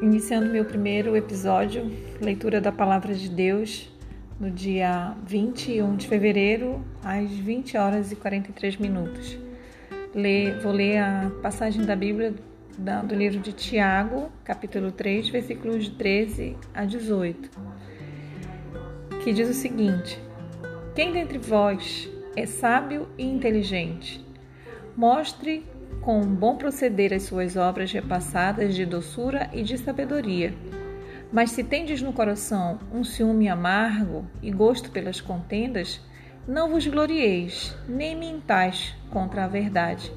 iniciando meu primeiro episódio, leitura da Palavra de Deus, no dia 21 de fevereiro, às 20 horas e 43 minutos. vou ler a passagem da Bíblia do livro de Tiago, capítulo 3, versículos de 13 a 18, que diz o seguinte: Quem dentre vós é sábio e inteligente? Mostre com bom proceder as suas obras repassadas de doçura e de sabedoria. Mas se tendes no coração um ciúme amargo e gosto pelas contendas, não vos glorieis, nem mintais contra a verdade.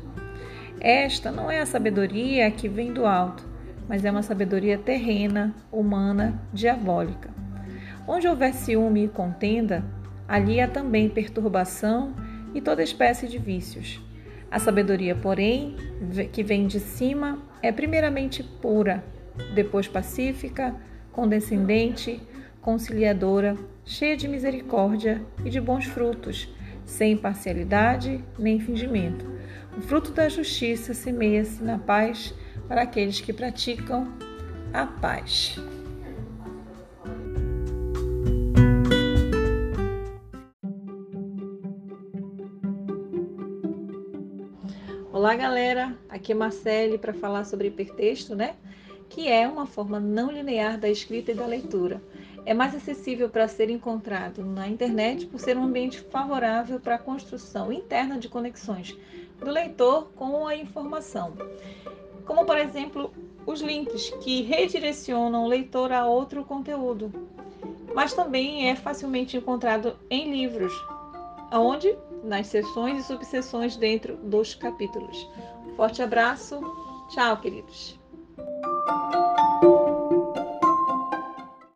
Esta não é a sabedoria que vem do alto, mas é uma sabedoria terrena, humana, diabólica. Onde houver ciúme e contenda, ali há também perturbação e toda espécie de vícios. A sabedoria, porém, que vem de cima, é primeiramente pura, depois pacífica, condescendente, conciliadora, cheia de misericórdia e de bons frutos, sem parcialidade nem fingimento. O fruto da justiça semeia-se na paz para aqueles que praticam a paz. Olá, galera. Aqui é Marcele para falar sobre hipertexto, né? Que é uma forma não linear da escrita e da leitura. É mais acessível para ser encontrado na internet por ser um ambiente favorável para a construção interna de conexões do leitor com a informação. Como, por exemplo, os links que redirecionam o leitor a outro conteúdo. Mas também é facilmente encontrado em livros, aonde nas sessões e subseções dentro dos capítulos. Forte abraço, tchau, queridos.